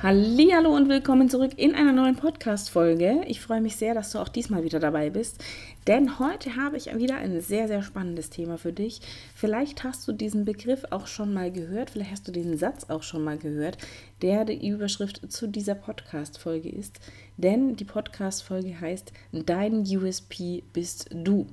Hallo und willkommen zurück in einer neuen Podcast Folge. Ich freue mich sehr, dass du auch diesmal wieder dabei bist, denn heute habe ich wieder ein sehr sehr spannendes Thema für dich. Vielleicht hast du diesen Begriff auch schon mal gehört, vielleicht hast du diesen Satz auch schon mal gehört, der die Überschrift zu dieser Podcast Folge ist, denn die Podcast Folge heißt Dein USP bist du.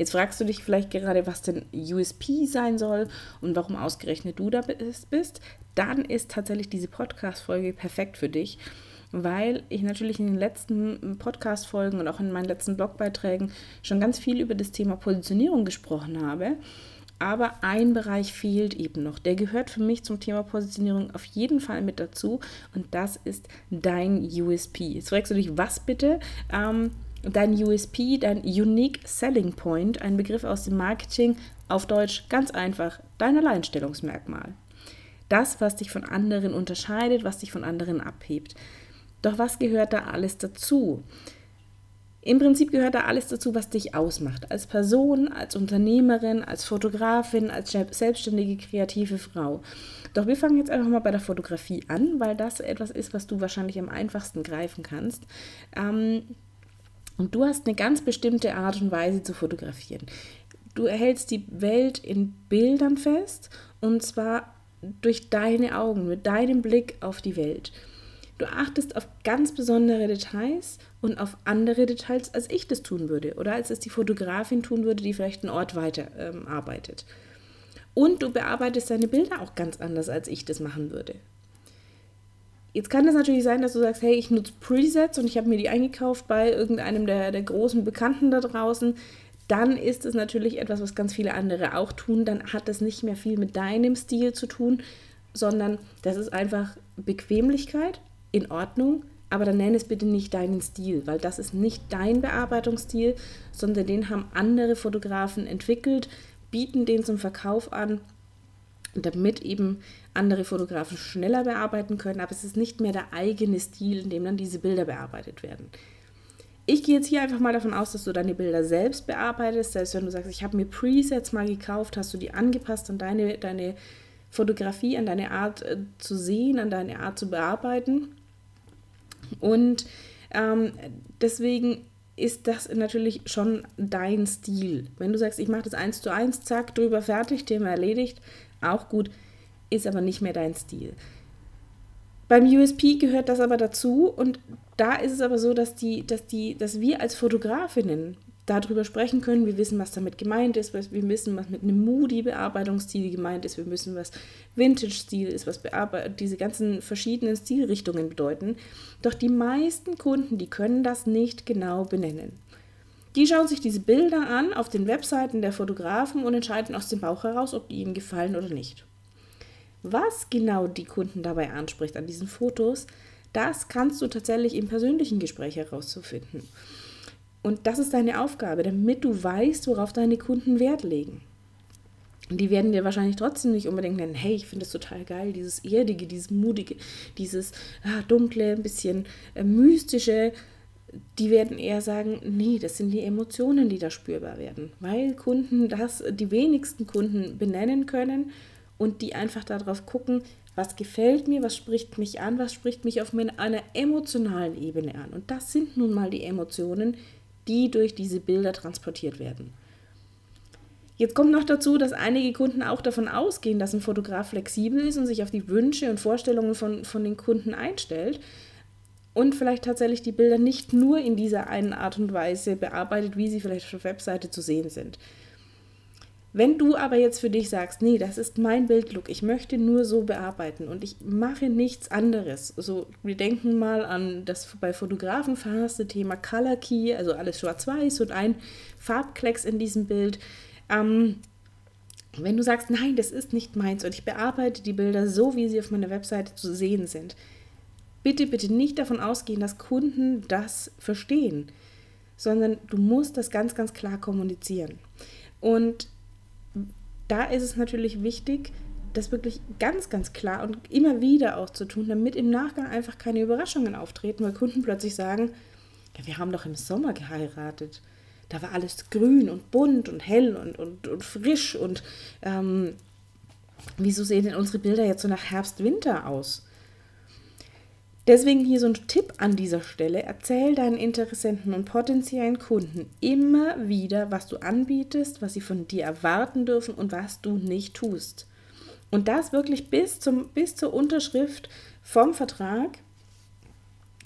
Jetzt fragst du dich vielleicht gerade, was denn USP sein soll und warum ausgerechnet du da bist. Dann ist tatsächlich diese Podcast-Folge perfekt für dich, weil ich natürlich in den letzten Podcast-Folgen und auch in meinen letzten Blogbeiträgen schon ganz viel über das Thema Positionierung gesprochen habe. Aber ein Bereich fehlt eben noch. Der gehört für mich zum Thema Positionierung auf jeden Fall mit dazu. Und das ist dein USP. Jetzt fragst du dich, was bitte? Ähm, dein USP, dein Unique Selling Point, ein Begriff aus dem Marketing, auf Deutsch ganz einfach, dein Alleinstellungsmerkmal. Das, was dich von anderen unterscheidet, was dich von anderen abhebt. Doch was gehört da alles dazu? Im Prinzip gehört da alles dazu, was dich ausmacht. Als Person, als Unternehmerin, als Fotografin, als selbstständige kreative Frau. Doch wir fangen jetzt einfach mal bei der Fotografie an, weil das etwas ist, was du wahrscheinlich am einfachsten greifen kannst. Ähm, und du hast eine ganz bestimmte Art und Weise zu fotografieren. Du erhältst die Welt in Bildern fest und zwar durch deine Augen, mit deinem Blick auf die Welt. Du achtest auf ganz besondere Details und auf andere Details, als ich das tun würde oder als es die Fotografin tun würde, die vielleicht einen Ort weiter ähm, arbeitet. Und du bearbeitest deine Bilder auch ganz anders, als ich das machen würde. Jetzt kann es natürlich sein, dass du sagst, hey, ich nutze Presets und ich habe mir die eingekauft bei irgendeinem der, der großen Bekannten da draußen. Dann ist es natürlich etwas, was ganz viele andere auch tun. Dann hat das nicht mehr viel mit deinem Stil zu tun, sondern das ist einfach Bequemlichkeit, in Ordnung, aber dann nenn es bitte nicht deinen Stil, weil das ist nicht dein Bearbeitungsstil, sondern den haben andere Fotografen entwickelt, bieten den zum Verkauf an damit eben andere Fotografen schneller bearbeiten können, aber es ist nicht mehr der eigene Stil, in dem dann diese Bilder bearbeitet werden. Ich gehe jetzt hier einfach mal davon aus, dass du deine Bilder selbst bearbeitest. Selbst wenn du sagst, ich habe mir Presets mal gekauft, hast du die angepasst an deine, deine Fotografie, an deine Art äh, zu sehen, an deine Art zu bearbeiten. Und ähm, deswegen ist das natürlich schon dein Stil. Wenn du sagst, ich mache das eins zu eins, zack, drüber fertig, Thema erledigt, auch gut, ist aber nicht mehr dein Stil. Beim USP gehört das aber dazu und da ist es aber so, dass, die, dass, die, dass wir als Fotografinnen darüber sprechen können. Wir wissen, was damit gemeint ist. Wir wissen, was mit einem Moody-Bearbeitungsstil gemeint ist. Wir wissen, was Vintage-Stil ist, was diese ganzen verschiedenen Stilrichtungen bedeuten. Doch die meisten Kunden, die können das nicht genau benennen. Die schauen sich diese Bilder an auf den Webseiten der Fotografen und entscheiden aus dem Bauch heraus, ob die ihnen gefallen oder nicht. Was genau die Kunden dabei anspricht an diesen Fotos, das kannst du tatsächlich im persönlichen Gespräch herauszufinden. Und das ist deine Aufgabe, damit du weißt, worauf deine Kunden Wert legen. Die werden dir wahrscheinlich trotzdem nicht unbedingt nennen, hey, ich finde es total geil, dieses Erdige, dieses Mutige, dieses ah, dunkle, ein bisschen äh, mystische, die werden eher sagen, nee, das sind die Emotionen, die da spürbar werden, weil Kunden das, die wenigsten Kunden benennen können und die einfach darauf gucken, was gefällt mir, was spricht mich an, was spricht mich auf einer emotionalen Ebene an. Und das sind nun mal die Emotionen, die durch diese Bilder transportiert werden. Jetzt kommt noch dazu, dass einige Kunden auch davon ausgehen, dass ein Fotograf flexibel ist und sich auf die Wünsche und Vorstellungen von, von den Kunden einstellt und vielleicht tatsächlich die Bilder nicht nur in dieser einen Art und Weise bearbeitet, wie sie vielleicht auf der Webseite zu sehen sind. Wenn du aber jetzt für dich sagst, nee, das ist mein Bildlook, ich möchte nur so bearbeiten und ich mache nichts anderes. So, wir denken mal an das bei Fotografen verhasste Thema Color Key, also alles schwarz-weiß und ein Farbklecks in diesem Bild. Ähm, wenn du sagst, nein, das ist nicht meins und ich bearbeite die Bilder so, wie sie auf meiner Webseite zu sehen sind, bitte, bitte nicht davon ausgehen, dass Kunden das verstehen, sondern du musst das ganz, ganz klar kommunizieren. Und da ist es natürlich wichtig, das wirklich ganz, ganz klar und immer wieder auch zu tun, damit im Nachgang einfach keine Überraschungen auftreten, weil Kunden plötzlich sagen, ja, wir haben doch im Sommer geheiratet. Da war alles grün und bunt und hell und, und, und frisch und ähm, wieso sehen denn unsere Bilder jetzt so nach Herbst, Winter aus? Deswegen hier so ein Tipp an dieser Stelle. Erzähl deinen Interessenten und potenziellen Kunden immer wieder, was du anbietest, was sie von dir erwarten dürfen und was du nicht tust. Und das wirklich bis, zum, bis zur Unterschrift vom Vertrag,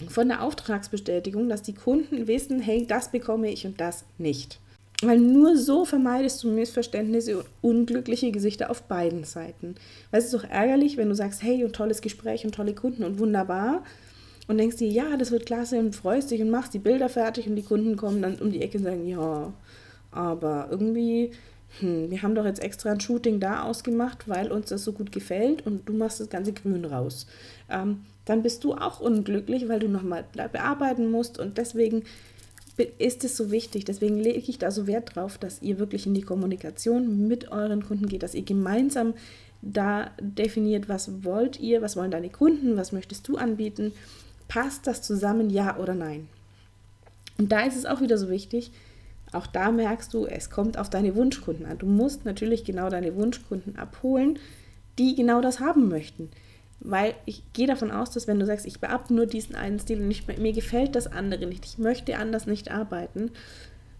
von der Auftragsbestätigung, dass die Kunden wissen, hey, das bekomme ich und das nicht. Weil nur so vermeidest du Missverständnisse und unglückliche Gesichter auf beiden Seiten. Weil es ist doch ärgerlich, wenn du sagst, hey, und tolles Gespräch und tolle Kunden und wunderbar. Und denkst dir, ja, das wird klasse und freust dich und machst die Bilder fertig und die Kunden kommen dann um die Ecke und sagen, ja, aber irgendwie, hm, wir haben doch jetzt extra ein Shooting da ausgemacht, weil uns das so gut gefällt und du machst das ganze Grün raus. Ähm, dann bist du auch unglücklich, weil du nochmal bearbeiten musst und deswegen ist es so wichtig. Deswegen lege ich da so Wert drauf, dass ihr wirklich in die Kommunikation mit euren Kunden geht, dass ihr gemeinsam da definiert, was wollt ihr, was wollen deine Kunden, was möchtest du anbieten. Passt das zusammen, ja oder nein? Und da ist es auch wieder so wichtig, auch da merkst du, es kommt auf deine Wunschkunden an. Du musst natürlich genau deine Wunschkunden abholen, die genau das haben möchten. Weil ich gehe davon aus, dass wenn du sagst, ich beachte nur diesen einen Stil und nicht, mir gefällt das andere nicht, ich möchte anders nicht arbeiten,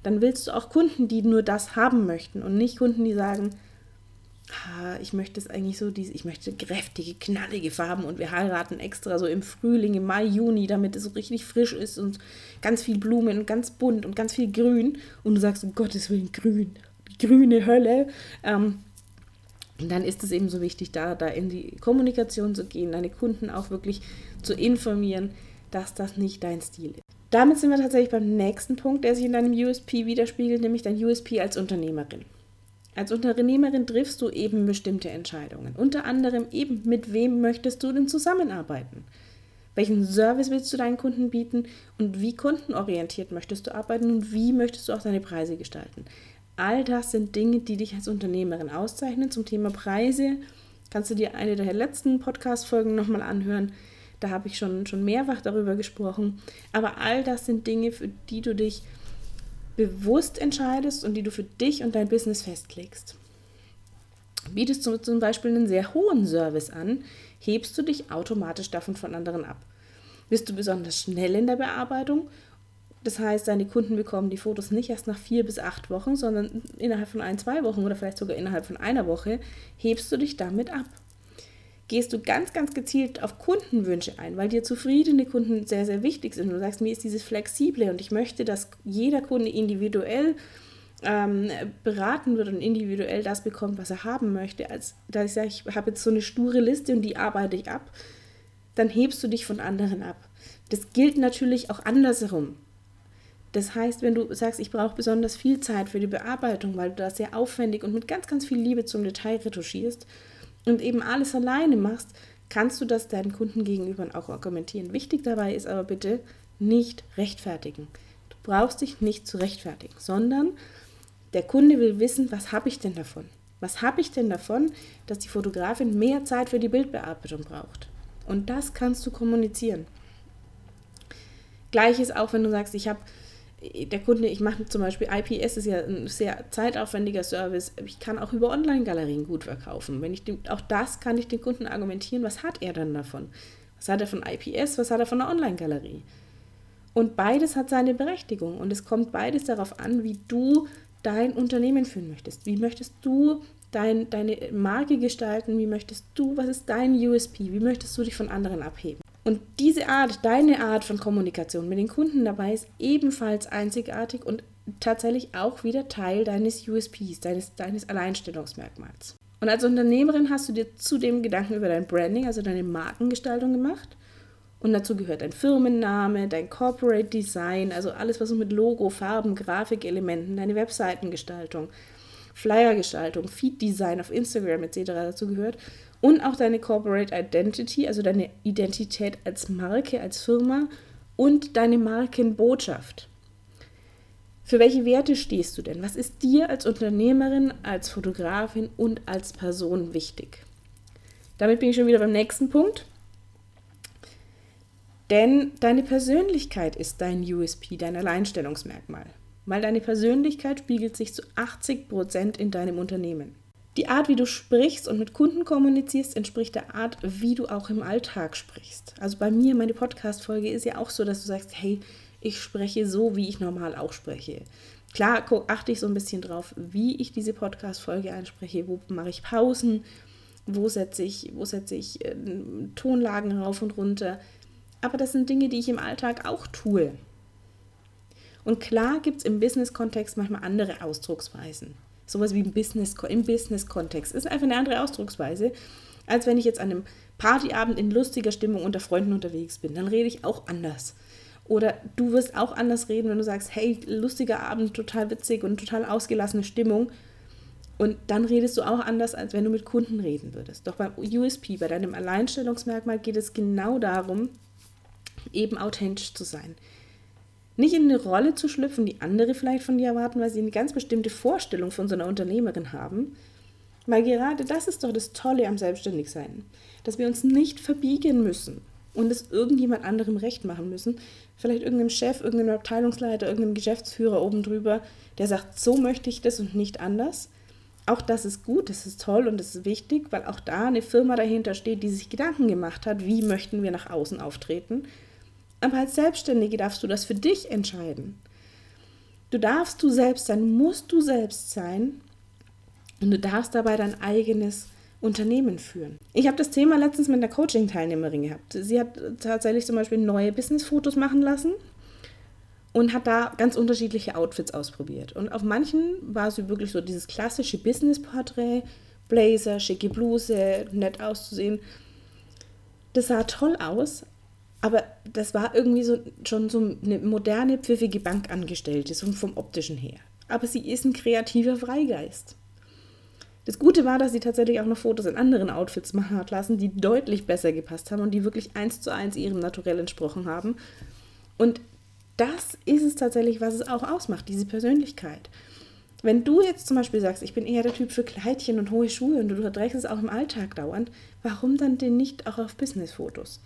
dann willst du auch Kunden, die nur das haben möchten und nicht Kunden, die sagen, ich möchte es eigentlich so, ich möchte kräftige, knallige Farben und wir heiraten extra so im Frühling, im Mai, Juni, damit es so richtig frisch ist und ganz viel Blumen und ganz bunt und ganz viel Grün und du sagst, um Gottes Willen, grün, grüne Hölle. Ähm, und dann ist es eben so wichtig, da, da in die Kommunikation zu gehen, deine Kunden auch wirklich zu informieren, dass das nicht dein Stil ist. Damit sind wir tatsächlich beim nächsten Punkt, der sich in deinem USP widerspiegelt, nämlich dein USP als Unternehmerin. Als Unternehmerin triffst du eben bestimmte Entscheidungen. Unter anderem eben, mit wem möchtest du denn zusammenarbeiten? Welchen Service willst du deinen Kunden bieten und wie kundenorientiert möchtest du arbeiten und wie möchtest du auch deine Preise gestalten? All das sind Dinge, die dich als Unternehmerin auszeichnen. Zum Thema Preise kannst du dir eine der letzten Podcast-Folgen nochmal anhören. Da habe ich schon, schon mehrfach darüber gesprochen. Aber all das sind Dinge, für die du dich bewusst entscheidest und die du für dich und dein Business festlegst. Bietest du zum Beispiel einen sehr hohen Service an, hebst du dich automatisch davon von anderen ab. Bist du besonders schnell in der Bearbeitung das heißt, deine Kunden bekommen die Fotos nicht erst nach vier bis acht Wochen, sondern innerhalb von ein, zwei Wochen oder vielleicht sogar innerhalb von einer Woche hebst du dich damit ab. Gehst du ganz, ganz gezielt auf Kundenwünsche ein, weil dir zufriedene Kunden sehr, sehr wichtig sind. Du sagst, mir ist dieses Flexible und ich möchte, dass jeder Kunde individuell ähm, beraten wird und individuell das bekommt, was er haben möchte. Als da ich sage, ich habe jetzt so eine sture Liste und die arbeite ich ab, dann hebst du dich von anderen ab. Das gilt natürlich auch andersherum. Das heißt, wenn du sagst, ich brauche besonders viel Zeit für die Bearbeitung, weil du das sehr aufwendig und mit ganz, ganz viel Liebe zum Detail retuschierst und eben alles alleine machst, kannst du das deinen Kunden gegenüber auch argumentieren. Wichtig dabei ist aber bitte nicht rechtfertigen. Du brauchst dich nicht zu rechtfertigen, sondern der Kunde will wissen, was habe ich denn davon? Was habe ich denn davon, dass die Fotografin mehr Zeit für die Bildbearbeitung braucht? Und das kannst du kommunizieren. Gleiches auch, wenn du sagst, ich habe der Kunde, ich mache zum Beispiel IPS, ist ja ein sehr zeitaufwendiger Service. Ich kann auch über Online-Galerien gut verkaufen. Wenn ich dem, auch das kann ich den Kunden argumentieren, was hat er dann davon? Was hat er von IPS, was hat er von der Online-Galerie? Und beides hat seine Berechtigung und es kommt beides darauf an, wie du dein Unternehmen führen möchtest. Wie möchtest du dein, deine Marke gestalten? Wie möchtest du, was ist dein USP? Wie möchtest du dich von anderen abheben? Und diese Art, deine Art von Kommunikation mit den Kunden dabei ist ebenfalls einzigartig und tatsächlich auch wieder Teil deines USPs, deines, deines Alleinstellungsmerkmals. Und als Unternehmerin hast du dir zudem Gedanken über dein Branding, also deine Markengestaltung gemacht. Und dazu gehört dein Firmenname, dein Corporate Design, also alles, was so mit Logo, Farben, Grafikelementen, deine Webseitengestaltung, Flyergestaltung, Feed-Design auf Instagram etc. dazu gehört und auch deine Corporate Identity, also deine Identität als Marke, als Firma und deine Markenbotschaft. Für welche Werte stehst du denn? Was ist dir als Unternehmerin, als Fotografin und als Person wichtig? Damit bin ich schon wieder beim nächsten Punkt. Denn deine Persönlichkeit ist dein USP, dein Alleinstellungsmerkmal. Weil deine Persönlichkeit spiegelt sich zu 80 Prozent in deinem Unternehmen. Die Art, wie du sprichst und mit Kunden kommunizierst, entspricht der Art, wie du auch im Alltag sprichst. Also bei mir, meine Podcast-Folge ist ja auch so, dass du sagst, hey, ich spreche so, wie ich normal auch spreche. Klar achte ich so ein bisschen drauf, wie ich diese Podcast-Folge einspreche, wo mache ich Pausen, wo setze ich, wo setze ich äh, Tonlagen rauf und runter. Aber das sind Dinge, die ich im Alltag auch tue. Und klar gibt es im Business-Kontext manchmal andere Ausdrucksweisen. Sowas wie im Business, im Business-Kontext ist einfach eine andere Ausdrucksweise, als wenn ich jetzt an einem Partyabend in lustiger Stimmung unter Freunden unterwegs bin. Dann rede ich auch anders. Oder du wirst auch anders reden, wenn du sagst, hey, lustiger Abend, total witzig und total ausgelassene Stimmung. Und dann redest du auch anders, als wenn du mit Kunden reden würdest. Doch beim USP, bei deinem Alleinstellungsmerkmal, geht es genau darum, eben authentisch zu sein. Nicht in eine Rolle zu schlüpfen, die andere vielleicht von dir erwarten, weil sie eine ganz bestimmte Vorstellung von so einer Unternehmerin haben. Weil gerade das ist doch das Tolle am Selbstständigsein, dass wir uns nicht verbiegen müssen und es irgendjemand anderem recht machen müssen. Vielleicht irgendeinem Chef, irgendeinem Abteilungsleiter, irgendeinem Geschäftsführer oben drüber, der sagt, so möchte ich das und nicht anders. Auch das ist gut, das ist toll und das ist wichtig, weil auch da eine Firma dahinter steht, die sich Gedanken gemacht hat, wie möchten wir nach außen auftreten aber als Selbstständige darfst du das für dich entscheiden. Du darfst du selbst sein, musst du selbst sein und du darfst dabei dein eigenes Unternehmen führen. Ich habe das Thema letztens mit einer Coaching-Teilnehmerin gehabt. Sie hat tatsächlich zum Beispiel neue Business-Fotos machen lassen und hat da ganz unterschiedliche Outfits ausprobiert. Und auf manchen war sie wirklich so dieses klassische Business-Porträt, Blazer, schicke Bluse, nett auszusehen. Das sah toll aus, aber das war irgendwie so schon so eine moderne, pfiffige Bankangestellte, so vom optischen her. Aber sie ist ein kreativer Freigeist. Das Gute war, dass sie tatsächlich auch noch Fotos in anderen Outfits machen hat lassen, die deutlich besser gepasst haben und die wirklich eins zu eins ihrem Naturell entsprochen haben. Und das ist es tatsächlich, was es auch ausmacht, diese Persönlichkeit. Wenn du jetzt zum Beispiel sagst, ich bin eher der Typ für Kleidchen und hohe Schuhe und du trägst es auch im Alltag dauernd, warum dann denn nicht auch auf Businessfotos?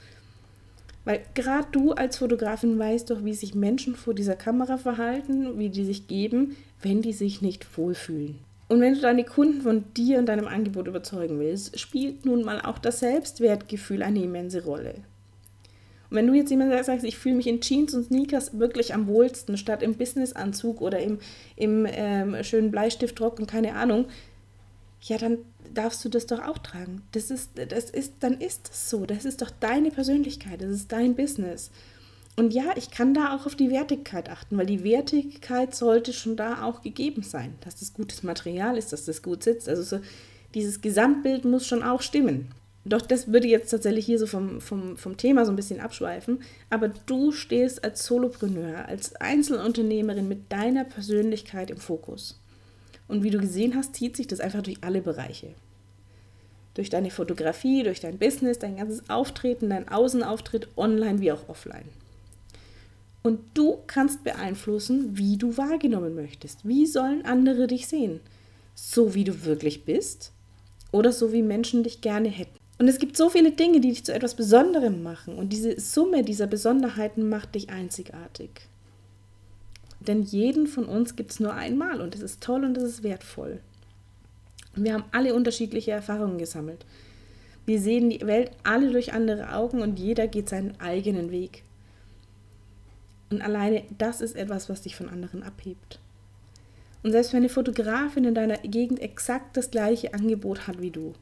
Weil gerade du als Fotografin weißt doch, wie sich Menschen vor dieser Kamera verhalten, wie die sich geben, wenn die sich nicht wohlfühlen. Und wenn du deine Kunden von dir und deinem Angebot überzeugen willst, spielt nun mal auch das Selbstwertgefühl eine immense Rolle. Und wenn du jetzt jemand sagst, ich fühle mich in Jeans und Sneakers wirklich am wohlsten, statt im Businessanzug oder im, im ähm, schönen Bleistiftrock und keine Ahnung, ja, dann darfst du das doch auch tragen. Das ist, das ist, dann ist es so. Das ist doch deine Persönlichkeit, das ist dein Business. Und ja, ich kann da auch auf die Wertigkeit achten, weil die Wertigkeit sollte schon da auch gegeben sein, dass das gutes Material ist, dass das gut sitzt. Also so, dieses Gesamtbild muss schon auch stimmen. Doch das würde jetzt tatsächlich hier so vom, vom, vom Thema so ein bisschen abschweifen. Aber du stehst als Solopreneur, als Einzelunternehmerin mit deiner Persönlichkeit im Fokus. Und wie du gesehen hast, zieht sich das einfach durch alle Bereiche. Durch deine Fotografie, durch dein Business, dein ganzes Auftreten, dein Außenauftritt, online wie auch offline. Und du kannst beeinflussen, wie du wahrgenommen möchtest. Wie sollen andere dich sehen? So wie du wirklich bist oder so wie Menschen dich gerne hätten. Und es gibt so viele Dinge, die dich zu etwas Besonderem machen. Und diese Summe dieser Besonderheiten macht dich einzigartig. Denn jeden von uns gibt es nur einmal und das ist toll und das ist wertvoll. Wir haben alle unterschiedliche Erfahrungen gesammelt. Wir sehen die Welt alle durch andere Augen und jeder geht seinen eigenen Weg. Und alleine das ist etwas, was dich von anderen abhebt. Und selbst wenn eine Fotografin in deiner Gegend exakt das gleiche Angebot hat wie du,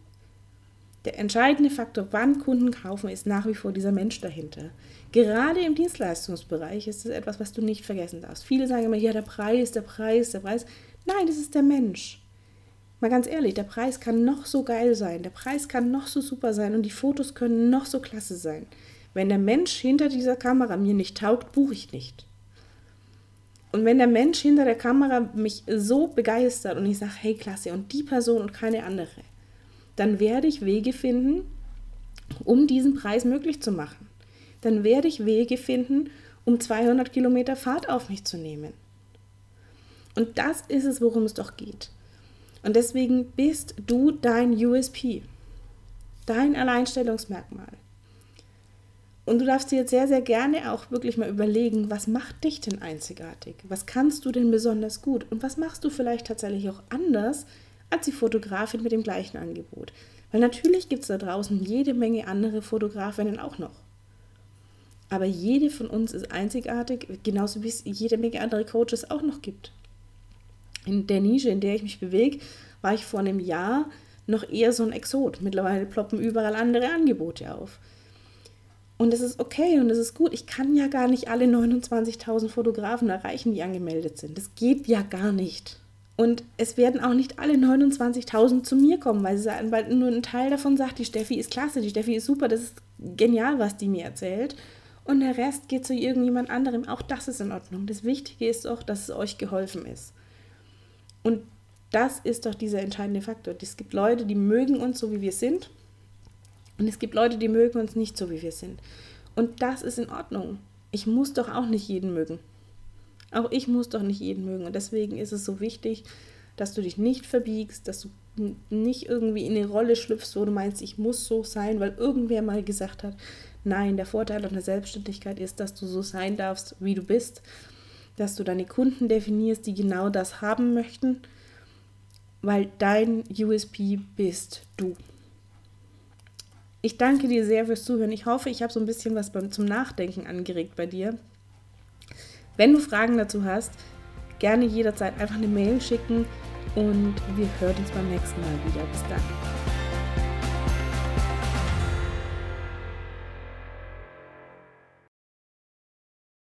der entscheidende Faktor, wann Kunden kaufen, ist nach wie vor dieser Mensch dahinter. Gerade im Dienstleistungsbereich ist es etwas, was du nicht vergessen darfst. Viele sagen immer, ja, der Preis, der Preis, der Preis. Nein, das ist der Mensch. Mal ganz ehrlich, der Preis kann noch so geil sein, der Preis kann noch so super sein und die Fotos können noch so klasse sein. Wenn der Mensch hinter dieser Kamera mir nicht taugt, buche ich nicht. Und wenn der Mensch hinter der Kamera mich so begeistert und ich sage, hey, klasse, und die Person und keine andere, dann werde ich Wege finden, um diesen Preis möglich zu machen. Dann werde ich Wege finden, um 200 Kilometer Fahrt auf mich zu nehmen. Und das ist es, worum es doch geht. Und deswegen bist du dein USP, dein Alleinstellungsmerkmal. Und du darfst dir jetzt sehr, sehr gerne auch wirklich mal überlegen, was macht dich denn einzigartig? Was kannst du denn besonders gut? Und was machst du vielleicht tatsächlich auch anders als die Fotografin mit dem gleichen Angebot? Weil natürlich gibt es da draußen jede Menge andere Fotografinnen auch noch. Aber jede von uns ist einzigartig, genauso wie es jede Menge andere Coaches auch noch gibt. In der Nische, in der ich mich bewege, war ich vor einem Jahr noch eher so ein Exot. Mittlerweile ploppen überall andere Angebote auf. Und es ist okay und es ist gut. Ich kann ja gar nicht alle 29.000 Fotografen erreichen, die angemeldet sind. Das geht ja gar nicht. Und es werden auch nicht alle 29.000 zu mir kommen, weil, sie, weil nur ein Teil davon sagt, die Steffi ist klasse, die Steffi ist super, das ist genial, was die mir erzählt. Und der Rest geht zu irgendjemand anderem. Auch das ist in Ordnung. Das Wichtige ist auch, dass es euch geholfen ist. Und das ist doch dieser entscheidende Faktor. Es gibt Leute, die mögen uns so, wie wir sind. Und es gibt Leute, die mögen uns nicht so, wie wir sind. Und das ist in Ordnung. Ich muss doch auch nicht jeden mögen. Auch ich muss doch nicht jeden mögen. Und deswegen ist es so wichtig, dass du dich nicht verbiegst, dass du nicht irgendwie in eine Rolle schlüpfst, wo du meinst, ich muss so sein, weil irgendwer mal gesagt hat, nein, der Vorteil an der Selbstständigkeit ist, dass du so sein darfst, wie du bist, dass du deine Kunden definierst, die genau das haben möchten, weil dein USP bist du. Ich danke dir sehr fürs Zuhören. Ich hoffe, ich habe so ein bisschen was beim, zum Nachdenken angeregt bei dir. Wenn du Fragen dazu hast, gerne jederzeit einfach eine Mail schicken und wir hören uns beim nächsten Mal wieder. Bis dann.